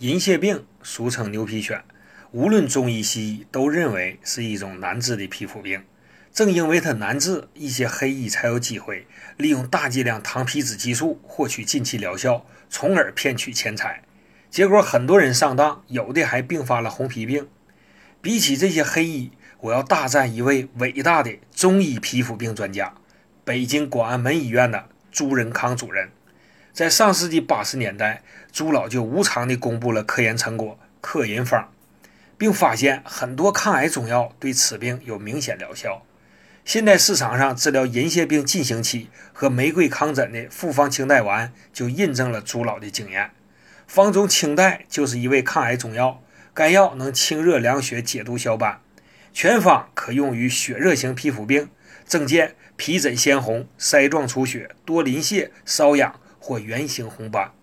银屑病俗称牛皮癣，无论中医西医都认为是一种难治的皮肤病。正因为它难治，一些黑医才有机会利用大剂量糖皮质激素获取近期疗效，从而骗取钱财。结果很多人上当，有的还并发了红皮病。比起这些黑医，我要大赞一位伟大的中医皮肤病专家——北京广安门医院的朱仁康主任。在上世纪八十年代，朱老就无偿地公布了科研成果“克银方”，并发现很多抗癌中药对此病有明显疗效。现在市场上治疗银屑病进行期和玫瑰糠疹的复方清代丸就印证了朱老的经验。方中清代就是一味抗癌中药，该药能清热凉血、解毒消斑，全方可用于血热型皮肤病，症见皮疹鲜红、腮状出血、多鳞屑、瘙痒。或圆形红斑。